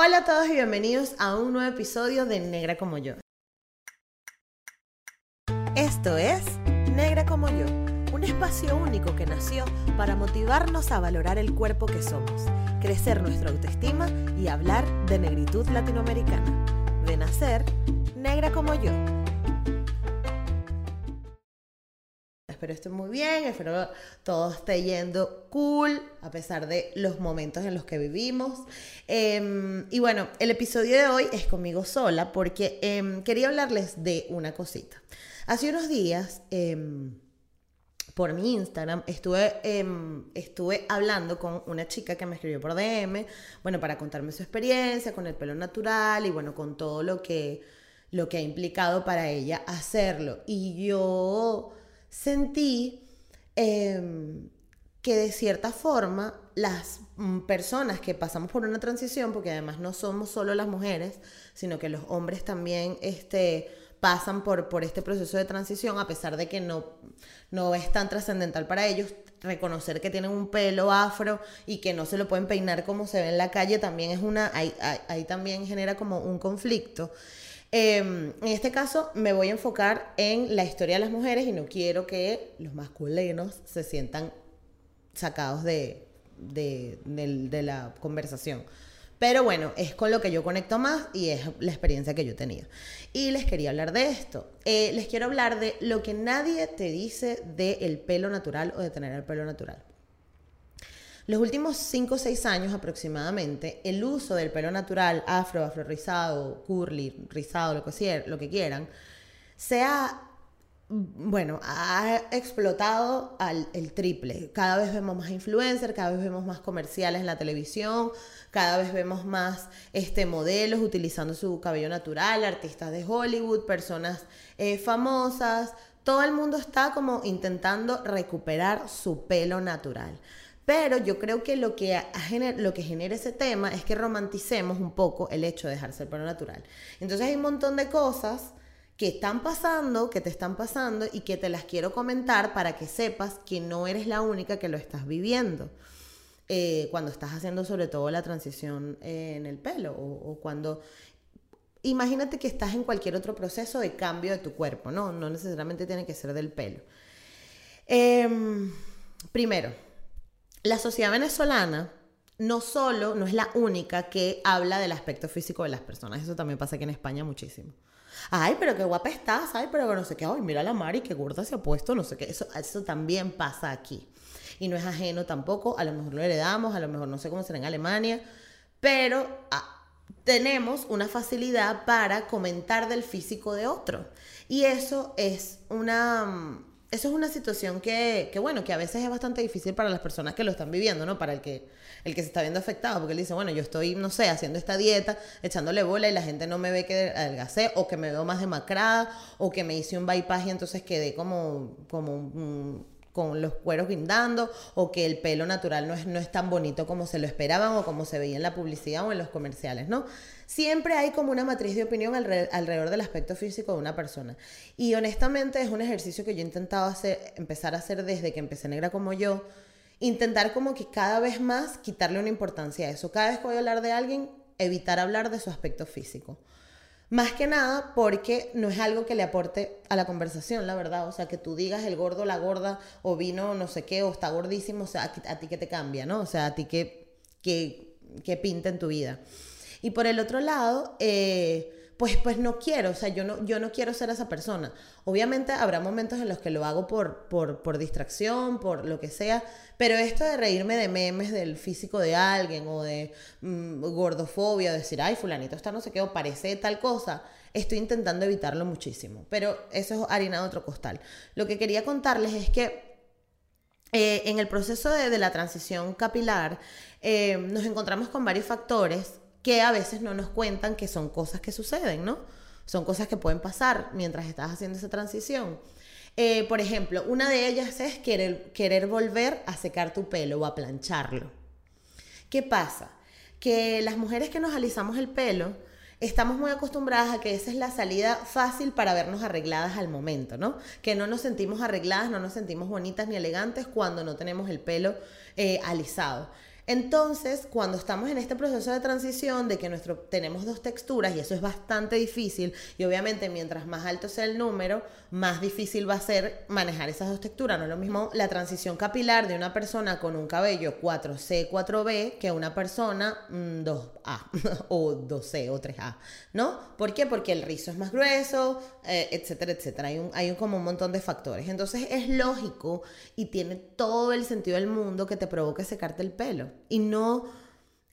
Hola a todos y bienvenidos a un nuevo episodio de Negra como yo. Esto es Negra como yo, un espacio único que nació para motivarnos a valorar el cuerpo que somos, crecer nuestra autoestima y hablar de negritud latinoamericana. De nacer, negra como yo. Espero esté muy bien, espero todo esté yendo cool, a pesar de los momentos en los que vivimos. Em, y bueno, el episodio de hoy es conmigo sola porque em, quería hablarles de una cosita. Hace unos días... Em, por mi Instagram, estuve, estuve hablando con una chica que me escribió por DM, bueno, para contarme su experiencia con el pelo natural y bueno, con todo lo que, lo que ha implicado para ella hacerlo. Y yo sentí em, que de cierta forma las mm, personas que pasamos por una transición, porque además no somos solo las mujeres, sino que los hombres también este, pasan por, por este proceso de transición, a pesar de que no, no es tan trascendental para ellos, reconocer que tienen un pelo afro y que no se lo pueden peinar como se ve en la calle, también es una, ahí, ahí también genera como un conflicto. Em, en este caso me voy a enfocar en la historia de las mujeres y no quiero que los masculinos se sientan sacados de, la conversación. Pero bueno, es con lo que yo conecto más y es la experiencia que yo tenía. Y les quería hablar de esto. Eh, les quiero hablar de lo que nadie te dice del pelo natural o de tener el pelo natural. Los últimos 5 o 6 años aproximadamente, el uso del pelo natural, afro, afro rizado, curly, rizado, lo que, lo que quieran, se ha, bueno, ha explotado al triple. Cada vez vemos más influencers, cada vez vemos más comerciales en la televisión, cada vez vemos más este, modelos utilizando su cabello natural, artistas de Hollywood, personas eh, famosas. Todo el mundo está como intentando recuperar su pelo natural. Pero yo creo que lo que, lo que genera ese tema es que romanticemos un poco el hecho de dejarse el pelo natural. Entonces hay un montón de cosas que están pasando, que te están pasando y que te las quiero comentar para que sepas que no eres la única que lo estás viviendo. Eh, cuando estás haciendo sobre todo la transición en el pelo o, cuando imagínate que estás en cualquier otro proceso de cambio de tu cuerpo, no, no necesariamente tiene que ser del pelo. Em, primero, la sociedad venezolana no solo, no es la única que habla del aspecto físico de las personas, eso también pasa aquí en España muchísimo. Ay, pero qué guapa estás, ay, pero no sé qué, ay, mira la Mari, qué gorda se ha puesto, no sé qué, eso, eso también pasa aquí. Y no es ajeno tampoco, a lo mejor lo heredamos, a lo mejor no sé cómo será en Alemania, pero ah, tenemos una facilidad para comentar del físico de otro. Y eso es una mm, eso es una situación que, que, bueno, que a veces es bastante difícil para las personas que lo están viviendo, ¿no? Para el que, el que se está viendo afectado, porque él dice, bueno, yo estoy, no sé, haciendo esta dieta, echándole bola y la gente no me ve que adelgacé, o que me veo más demacrada, o que me hice un bypass y entonces quedé como, como con los cueros guindando, o que el pelo natural no es, no es tan bonito como se lo esperaban, o como se veía en la publicidad o en los comerciales, ¿no? siempre hay como una matriz de opinión alrededor, del aspecto físico de una persona. Y honestamente es un ejercicio que yo he intentado hacer, empezar a hacer desde que empecé negra como yo, intentar como que cada vez más quitarle una importancia a eso. Cada vez que voy a hablar de alguien, evitar hablar de su aspecto físico. Más que nada porque no es algo que le aporte a la conversación, la verdad. O sea, que tú digas el gordo, la gorda, o vino no sé qué, o está gordísimo, o sea, a, ti que te cambia, ¿no? O sea, a ti que, que, que pinta en tu vida. Y por el otro lado, eh, pues, pues no quiero, o sea, yo no, yo no quiero ser esa persona. Obviamente habrá momentos en los que lo hago por, por, por distracción, por lo que sea, pero esto de reírme de memes del físico de alguien o de mm, gordofobia, decir, ay, fulanito está no sé qué, o parece tal cosa, estoy intentando evitarlo muchísimo. Pero eso es harina de otro costal. Lo que quería contarles es que eh, en el proceso de, la transición capilar eh, nos encontramos con varios factores que a veces no nos cuentan que son cosas que suceden, ¿no? Son cosas que pueden pasar mientras estás haciendo esa transición. Eh, por ejemplo, una de ellas es querer, querer volver a secar tu pelo o a plancharlo. ¿Qué pasa? Que las mujeres que nos alisamos el pelo estamos muy acostumbradas a que esa es la salida fácil para vernos arregladas al momento, ¿no? Que no nos sentimos arregladas, no nos sentimos bonitas ni elegantes cuando no tenemos el pelo eh, alisado. Entonces, cuando estamos en este proceso de transición de que nuestro, tenemos dos texturas y eso es bastante difícil y obviamente mientras más alto sea el número, más difícil va a ser manejar esas dos texturas. No es lo mismo la transición capilar de una persona con un cabello 4C, 4B que una persona 2A mm, o 2C o 3A, ¿no? ¿Por qué? Porque el rizo es más grueso, eh, etcétera, etcétera. Hay, un, hay un, como un montón de factores. Entonces es lógico y tiene todo el sentido del mundo que te provoque secarte el pelo. Y no...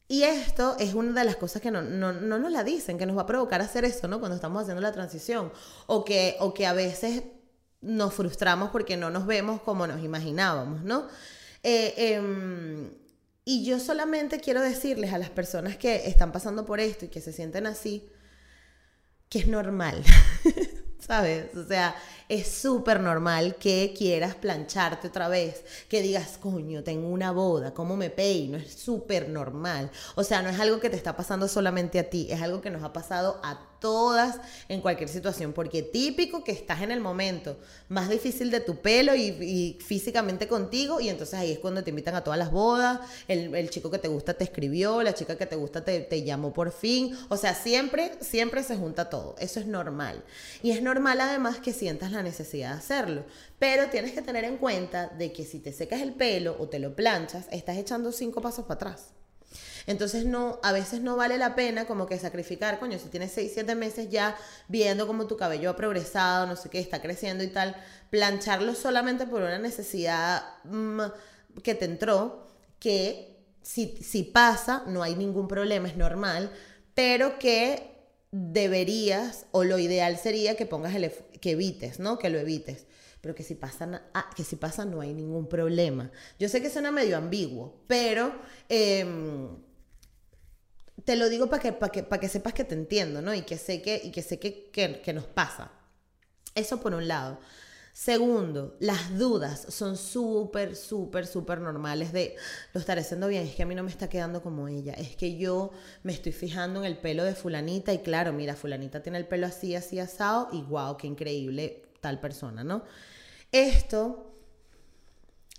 Y esto es una de las cosas que no, no, no, nos la dicen, que nos va a provocar hacer eso, ¿no? Cuando estamos haciendo la transición. O que, o que a veces nos frustramos porque no nos vemos como nos imaginábamos, ¿no? Eh, em, y yo solamente quiero decirles a las personas que están pasando por esto y que se sienten así, que es normal. ¿Sabes? O sea, es súper normal que quieras plancharte otra vez, que digas, coño, tengo una boda, ¿cómo me peino? Es súper normal. O sea, no es algo que te está pasando solamente a ti, es algo que nos ha pasado a todas en cualquier situación, porque típico que estás en el momento más difícil de tu pelo y, físicamente contigo, y entonces ahí es cuando te invitan a todas las bodas, el, chico que te gusta te escribió, la chica que te gusta te, te llamó por fin, o sea, siempre, siempre se junta todo, eso es normal. Y es normal además que sientas la necesidad de hacerlo. Pero tienes que tener en cuenta de que si te secas el pelo o te lo planchas, estás echando cinco pasos para atrás. Entonces no, a veces no vale la pena como que sacrificar, coño, si tienes 6, 7 meses ya viendo como tu cabello ha progresado, no sé qué, está creciendo y tal, plancharlo solamente por una necesidad mm, que te entró, que si, si pasa, no hay ningún problema, es normal, pero que deberías o lo ideal sería que pongas el que evites, ¿no? Que lo evites. Pero que si pasa, ah, que si pasa no hay ningún problema. Yo sé que suena medio ambiguo, pero em, te lo digo para que, para que, para que sepas que te entiendo, ¿no? Y que sé que, y que, sé que, que nos pasa. Eso por un lado. Segundo, las dudas son súper, súper, súper normales de lo estaré haciendo bien, es que a mí no me está quedando como ella, es que yo me estoy fijando en el pelo de fulanita y claro, mira, fulanita tiene el pelo así, así asado y wow, qué increíble tal persona, ¿no? Esto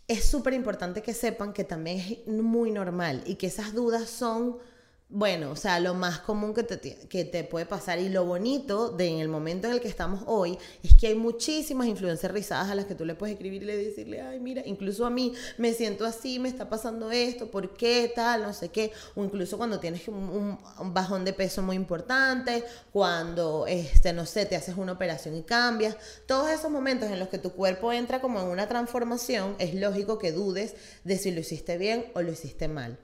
es súper importante que sepan que también es muy normal y que esas dudas son bueno, o sea, lo más común que te, que te puede pasar y lo bonito de en el momento en el que estamos hoy es que hay muchísimas influencias rizadas a las que tú le puedes escribir y le decirle, ay, mira, incluso a mí me siento así, me está pasando esto, ¿por qué tal? No sé qué. O incluso cuando tienes un, un, bajón de peso muy importante, cuando, este, no sé, te haces una operación y cambias. Todos esos momentos en los que tu cuerpo entra como en una transformación, es lógico que dudes de si lo hiciste bien o lo hiciste mal.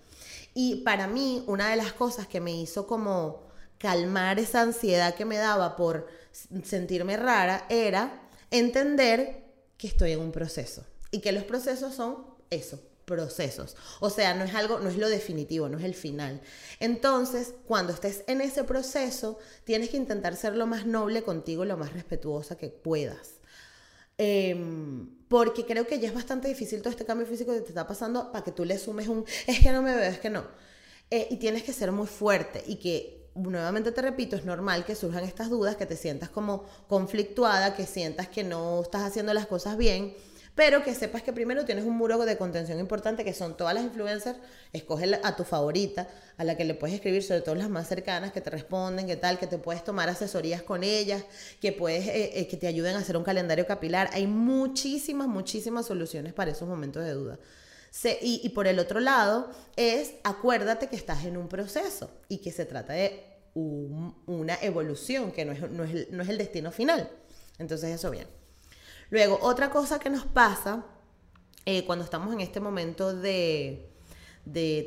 Y para mí, una de las cosas que me hizo como calmar esa ansiedad que me daba por sentirme rara era entender que estoy en un proceso y que los procesos son eso, procesos. O sea, no es algo, no es lo definitivo, no es el final. Entonces, cuando estés en ese proceso, tienes que intentar ser lo más noble contigo, lo más respetuosa que puedas. Em, porque creo que ya es bastante difícil todo este cambio físico que te está pasando para que tú le sumes un, es que no me veo, es que no. Eh, y tienes que ser muy fuerte y que, nuevamente te repito, es normal que surjan estas dudas, que te sientas como conflictuada, que sientas que no estás haciendo las cosas bien pero que sepas que primero tienes un muro de contención importante que son todas las influencers, escoge a tu favorita, a la que le puedes escribir, sobre todo las más cercanas, que te responden, que tal, que te puedes tomar asesorías con ellas, que puedes, eh, eh, que te ayuden a hacer un calendario capilar. Hay muchísimas, muchísimas soluciones para esos momentos de duda. y, por el otro lado es, acuérdate que estás en un proceso y que se trata de una evolución, que no es, no, es, no es el destino final. Entonces eso bien. Luego, otra cosa que nos pasa eh, cuando estamos en este momento de,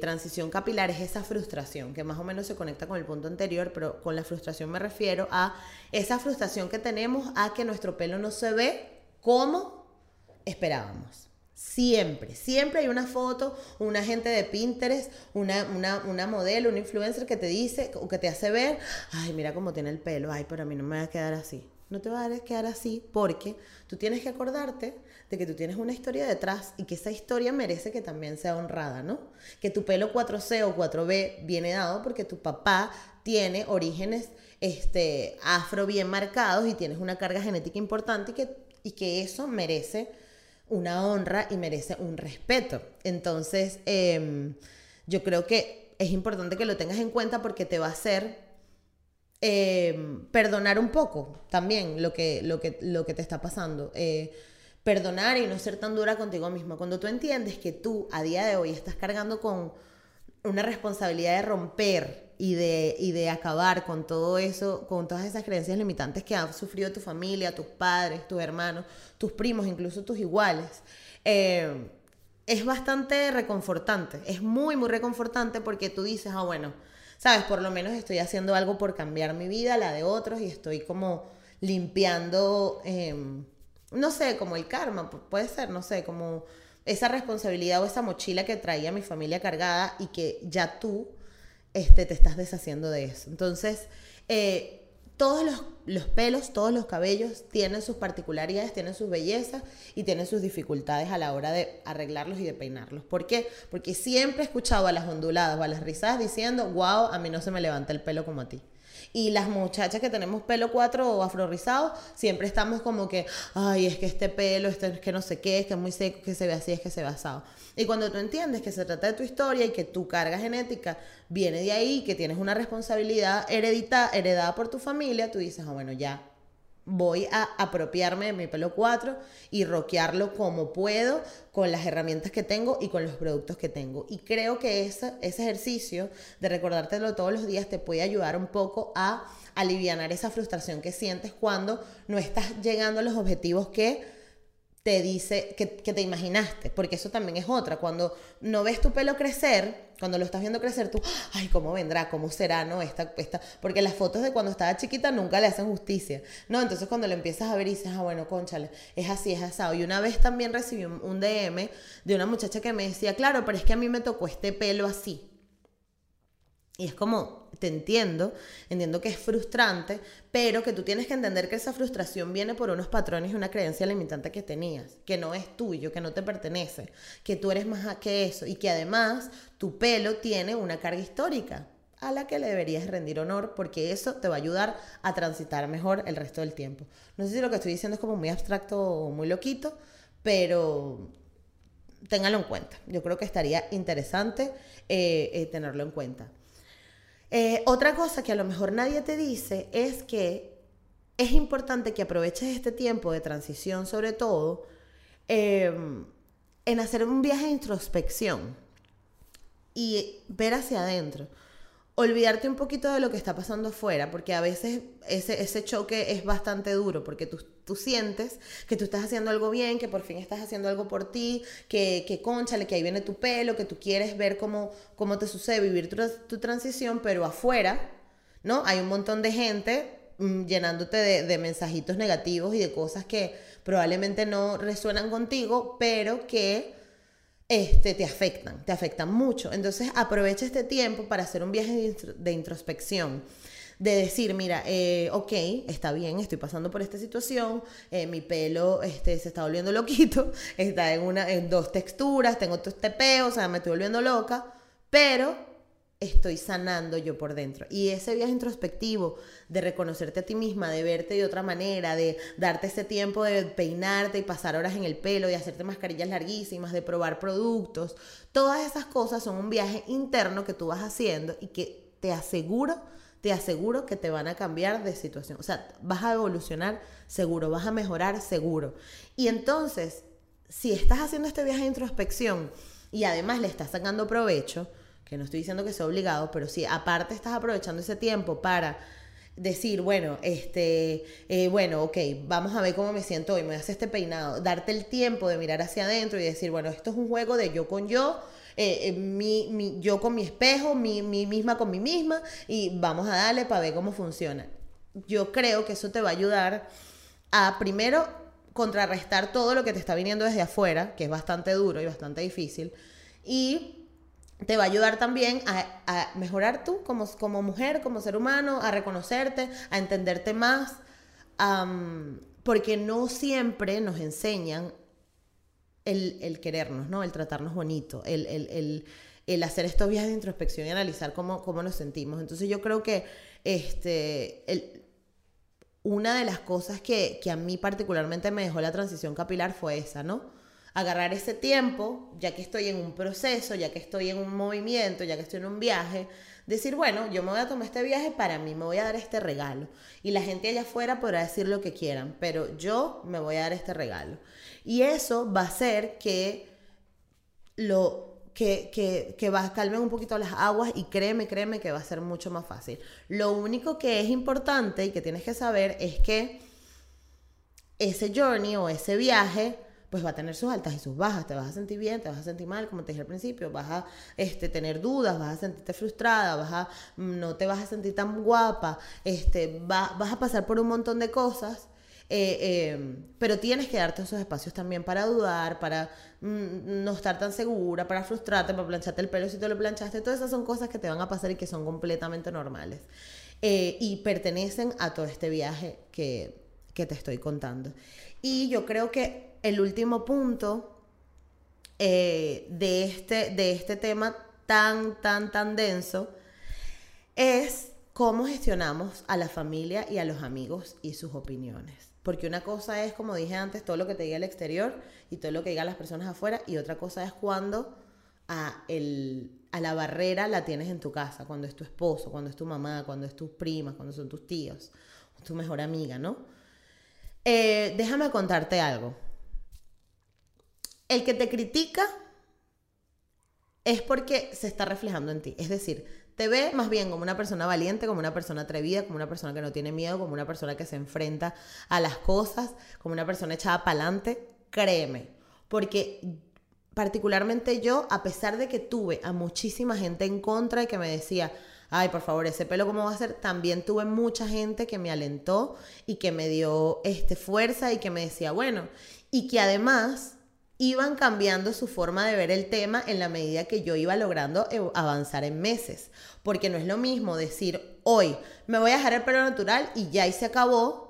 transición capilar es esa frustración, que más o menos se conecta con el punto anterior, pero con la frustración me refiero a esa frustración que tenemos a que nuestro pelo no se ve como esperábamos. Siempre, siempre hay una foto, una gente de Pinterest, una, una, una, modelo, un influencer que te dice o que te hace ver, ay, mira cómo tiene el pelo, ay, pero a mí no me va a quedar así no te va a quedar así porque tú tienes que acordarte de que tú tienes una historia detrás y que esa historia merece que también sea honrada, ¿no? Que tu pelo 4C o 4B viene dado porque tu papá tiene orígenes este, afro bien marcados y tienes una carga genética importante y que, y que eso merece una honra y merece un respeto. Entonces, em, yo creo que es importante que lo tengas en cuenta porque te va a hacer eh, perdonar un poco también lo que, lo que, lo que te está pasando. Eh, perdonar y no ser tan dura contigo mismo. Cuando tú entiendes que tú a día de hoy estás cargando con una responsabilidad de romper y de, y de acabar con todo eso, con todas esas creencias limitantes que han sufrido tu familia, tus padres, tus hermanos, tus primos, incluso tus iguales, eh, es bastante reconfortante. Es muy, muy reconfortante porque tú dices, ah, bueno, sabes, por lo menos estoy haciendo algo por cambiar mi vida, la de otros, y estoy como limpiando, em, no sé, como el karma, puede ser, no sé, como esa responsabilidad o esa mochila que traía mi familia cargada y que ya tú este, te estás deshaciendo de eso. Entonces, eh, todos los, los, pelos, todos los cabellos tienen sus particularidades, tienen sus bellezas y tienen sus dificultades a la hora de arreglarlos y de peinarlos. ¿Por qué? Porque siempre he escuchado a las onduladas o a las rizadas diciendo, wow, a mí no se me levanta el pelo como a ti. Y las muchachas que tenemos pelo cuatro o afro rizado, siempre estamos como que, ay, es que este pelo, este es que no sé qué, es que es muy seco, que se ve así, es que se ve asado. Y cuando tú entiendes que se trata de tu historia y que tu carga genética viene de ahí, que tienes una responsabilidad heredita, heredada por tu familia, tú dices, ah, bueno, ya, voy a apropiarme de mi pelo 4 y roquearlo como puedo con las herramientas que tengo y con los productos que tengo. Y creo que ese, ese ejercicio de recordártelo todos los días te puede ayudar un poco a aliviar esa frustración que sientes cuando no estás llegando a los objetivos que te dice que, te imaginaste, porque eso también es otra. Cuando no ves tu pelo crecer, cuando lo estás viendo crecer, tú, ay, ¿cómo vendrá? ¿Cómo será? ¿No? Esta, esta, porque las fotos de cuando estaba chiquita nunca le hacen justicia, ¿no? Entonces cuando lo empiezas a ver y dices, ah, bueno, conchale, es así, es asado. Y una vez también recibí un DM de una muchacha que me decía, claro, pero es que a mí me tocó este pelo así. Y es como, te entiendo, entiendo que es frustrante, pero que tú tienes que entender que esa frustración viene por unos patrones y una creencia limitante que tenías, que no es tuyo, que no te pertenece, que tú eres más que eso y que además tu pelo tiene una carga histórica a la que le deberías rendir honor porque eso te va a ayudar a transitar mejor el resto del tiempo. No sé si lo que estoy diciendo es como muy abstracto o muy loquito, pero téngalo en cuenta. Yo creo que estaría interesante eh, eh, tenerlo en cuenta. Eh, otra cosa que a lo mejor nadie te dice es que es importante que aproveches este tiempo de transición, sobre todo, em, en hacer un viaje de introspección y ver hacia adentro. Olvidarte un poquito de lo que está pasando afuera, porque a veces ese, ese choque es bastante duro, porque tú, tú, sientes que tú estás haciendo algo bien, que por fin estás haciendo algo por ti, que, que conchale, que ahí viene tu pelo, que tú quieres ver cómo, cómo te sucede vivir tu, tu transición, pero afuera, ¿no? Hay un montón de gente mm, llenándote de, de mensajitos negativos y de cosas que probablemente no resuenan contigo, pero que este, te afectan, te afectan mucho. Entonces aprovecha este tiempo para hacer un viaje de introspección de decir, mira, eh, ok, está bien, estoy pasando por esta situación, eh, mi pelo este, se está volviendo loquito, está en, una, en dos texturas, tengo todo este peo, o sea, me estoy volviendo loca, pero estoy sanando yo por dentro. Y ese viaje introspectivo de reconocerte a ti misma, de verte de otra manera, de darte ese tiempo de peinarte y pasar horas en el pelo, de hacerte mascarillas larguísimas, de probar productos, todas esas cosas son un viaje interno que tú vas haciendo y que te aseguro, te aseguro que te van a cambiar de situación. O sea, vas a evolucionar seguro, vas a mejorar seguro. Y entonces, si estás haciendo este viaje de introspección y además le estás sacando provecho, que no estoy diciendo que sea obligado, pero si aparte estás aprovechando ese tiempo para decir, bueno, este, eh, bueno, ok, vamos a ver cómo me siento hoy, me hacer este peinado, darte el tiempo de mirar hacia adentro y decir, bueno, esto es un juego de yo con yo, eh, eh, mi, mi, yo con mi espejo, mi, mi misma con mi misma, y vamos a darle para ver cómo funciona. Yo creo que eso te va a ayudar a primero contrarrestar todo lo que te está viniendo desde afuera, que es bastante duro y bastante difícil, y te va a ayudar también a, mejorar tú como, como, mujer, como ser humano, a reconocerte, a entenderte más, porque no siempre nos enseñan el, querernos, ¿no? El tratarnos bonito, el, hacer estos viajes de introspección y analizar cómo, cómo nos sentimos. Entonces yo creo que este, una de las cosas que, que a mí particularmente me dejó la transición capilar fue esa, ¿no? agarrar ese tiempo, ya que estoy en un proceso, ya que estoy en un movimiento, ya que estoy en un viaje, decir, bueno, yo me voy a tomar este viaje para mí, me voy a dar este regalo. Y la gente allá afuera podrá decir lo que quieran, pero yo me voy a dar este regalo. Y eso va a hacer que lo que, que, que va a calmar un poquito las aguas y créeme, créeme que va a ser mucho más fácil. Lo único que es importante y que tienes que saber es que ese journey o ese viaje pues va a tener sus altas y sus bajas, te vas a sentir bien, te vas a sentir mal, como te dije al principio, vas a este, tener dudas, vas a sentirte frustrada, vas a, no te vas a sentir tan guapa, este, vas a pasar por un montón de cosas, eh, em, pero tienes que darte esos espacios también para dudar, para mm, no estar tan segura, para frustrarte, para plancharte el pelo si te lo planchaste, todas esas son cosas que te van a pasar y que son completamente normales. Eh, y pertenecen a todo este viaje que, que te estoy contando. Y yo creo que el último punto eh, de, este, de este tema tan, tan, tan denso es cómo gestionamos a la familia y a los amigos y sus opiniones. Porque una cosa es, como dije antes, todo lo que te diga el exterior y todo lo que digan las personas afuera, y otra cosa es cuando a, el, a la barrera la tienes en tu casa, cuando es tu esposo, cuando es tu mamá, cuando es tus primas, cuando son tus tíos, tu mejor amiga, ¿no? Eh, déjame contarte algo. El que te critica es porque se está reflejando en ti. Es decir, te ve más bien como una persona valiente, como una persona atrevida, como una persona que no tiene miedo, como una persona que se enfrenta a las cosas, como una persona echada para adelante. Créeme, porque particularmente yo, a pesar de que tuve a muchísima gente en contra y que me decía, ay, por favor, ese pelo cómo va a ser, también tuve mucha gente que me alentó y que me dio este fuerza y que me decía, bueno, y que además iban cambiando su forma de ver el tema en la medida que yo iba logrando avanzar en meses. Porque no es lo mismo decir, hoy me voy a dejar el pelo natural y ya y se acabó,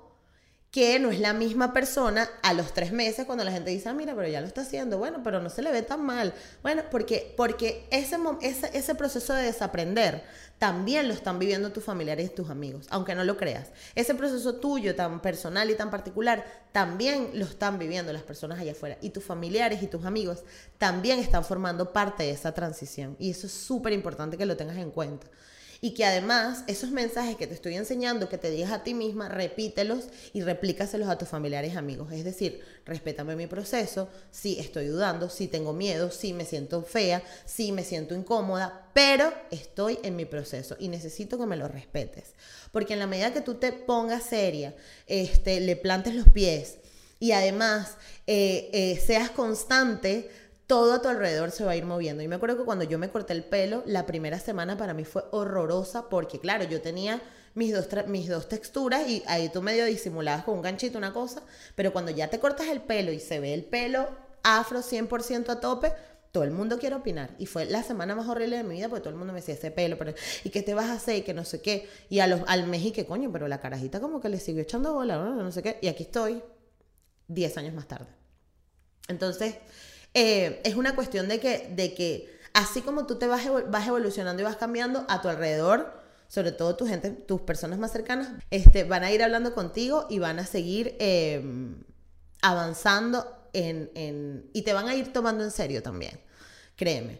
que no es la misma persona a los tres meses cuando la gente dice, ah, mira, pero ya lo está haciendo, bueno, pero no se le ve tan mal. Bueno, porque, porque ese, ese, ese proceso de desaprender también lo están viviendo tus familiares y tus amigos, aunque no lo creas. Ese proceso tuyo tan personal y tan particular también lo están viviendo las personas allá afuera y tus familiares y tus amigos también están formando parte de esa transición y eso es súper importante que lo tengas en cuenta y que además esos mensajes que te estoy enseñando, que te digas a ti misma, repítelos y replícaselos a tus familiares y amigos. Es decir, respétame mi proceso, si estoy dudando, si tengo miedo, si me siento fea, si me siento incómoda, pero estoy en mi proceso y necesito que me lo respetes. Porque en la medida que tú te pongas seria, este, le plantes los pies y además eh, eh, seas constante, todo a tu alrededor se va a ir moviendo. Y me acuerdo que cuando yo me corté el pelo, la primera semana para mí fue horrorosa porque, claro, yo tenía mis dos, mis dos texturas y ahí tú medio disimulabas con un ganchito una cosa, pero cuando ya te cortas el pelo y se ve el pelo afro 100% a tope, todo el mundo quiere opinar. Y fue la semana más horrible de mi vida porque todo el mundo me decía ese pelo, pero ¿y qué te vas a hacer? Y que no sé qué. Y a los, al mes coño, pero la carajita como que le siguió echando bola, no, no sé qué. Y aquí estoy 10 años más tarde. Entonces, eh, es una cuestión de que, de que así como tú te vas, vas evolucionando y vas cambiando a tu alrededor, sobre todo tu gente, tus personas más cercanas, este, van a ir hablando contigo y van a seguir em, avanzando en, en, y te van a ir tomando en serio también, créeme.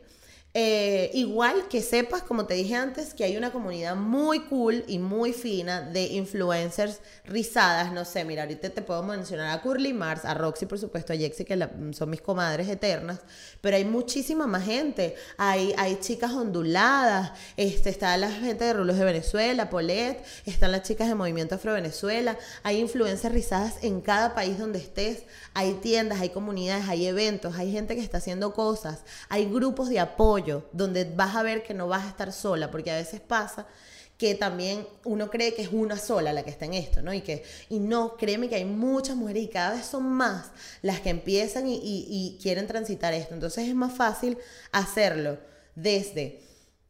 Eh, igual que sepas, como te dije antes, que hay una comunidad muy cool y muy fina de influencers rizadas. No sé, mira, ahorita te puedo mencionar a Curly Mars, a Roxy, por supuesto, a Jexy, que son mis comadres eternas, pero hay muchísima más gente. Hay, hay chicas onduladas, este, está la gente de Rulos de Venezuela, Polet, están las chicas de Movimiento Afro Venezuela, hay influencers rizadas en cada país donde estés, hay tiendas, hay comunidades, hay eventos, hay gente que está haciendo cosas, hay grupos de apoyo donde vas a ver que no vas a estar sola, porque a veces pasa que también uno cree que es una sola la que está en esto, ¿no? Y que y no, créeme que hay muchas mujeres y cada vez son más las que empiezan y, quieren transitar esto. Entonces es más fácil hacerlo desde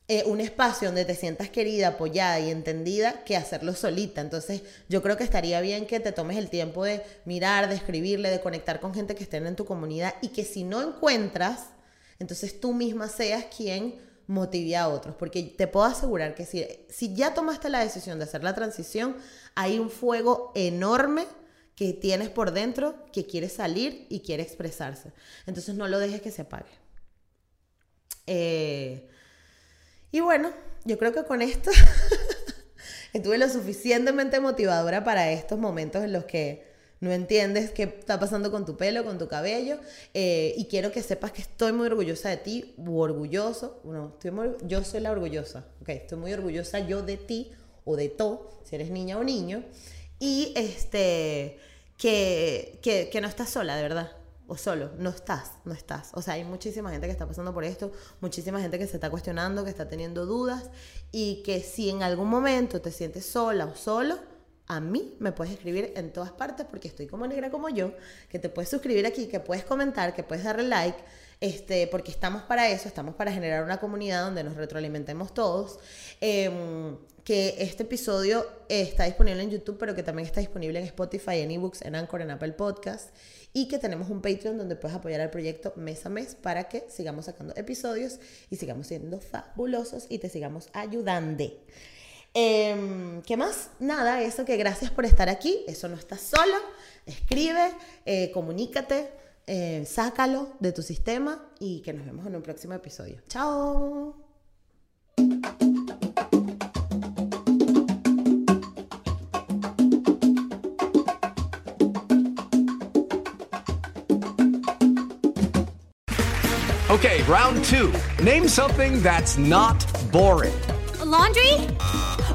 eh, un espacio donde te sientas querida, apoyada y entendida que hacerlo solita. Entonces yo creo que estaría bien que te tomes el tiempo de mirar, de escribirle, de conectar con gente que estén en tu comunidad y que si no encuentras entonces tú misma seas quien motive a otros, porque te puedo asegurar que si, ya tomaste la decisión de hacer la transición, hay un fuego enorme que tienes por dentro que quiere salir y quiere expresarse. Entonces no lo dejes que se apague. Eh, y bueno, yo creo que con esto estuve lo suficientemente motivadora para estos momentos en los que no entiendes qué está pasando con tu pelo, con tu cabello, eh, y quiero que sepas que estoy muy orgullosa de ti, u orgulloso, no, estoy yo soy la orgullosa, ok, estoy muy orgullosa yo de ti o de todo, si eres niña o niño, y este, que, que, que no estás sola, de verdad, o solo, no estás, no estás. O sea, hay muchísima gente que está pasando por esto, muchísima gente que se está cuestionando, que está teniendo dudas y que si en algún momento te sientes sola o solo, a mí me puedes escribir en todas partes porque estoy como negra como yo, que te puedes suscribir aquí, que puedes comentar, que puedes darle like, este, porque estamos para eso, estamos para generar una comunidad donde nos retroalimentemos todos. Em, que este episodio está disponible en YouTube, pero que también está disponible en Spotify, en eBooks, en Anchor, en Apple Podcast. Y que tenemos un Patreon donde puedes apoyar al proyecto mes a mes para que sigamos sacando episodios y sigamos siendo fabulosos y te sigamos ayudando. Em, ¿Qué más? Nada, eso que gracias por estar aquí. Eso no estás solo. Escribe, eh, comunícate, eh, sácalo de tu sistema y que nos vemos en un próximo episodio. ¡Chao! Okay, round two. Name something that's not boring. laundry?